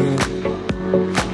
you.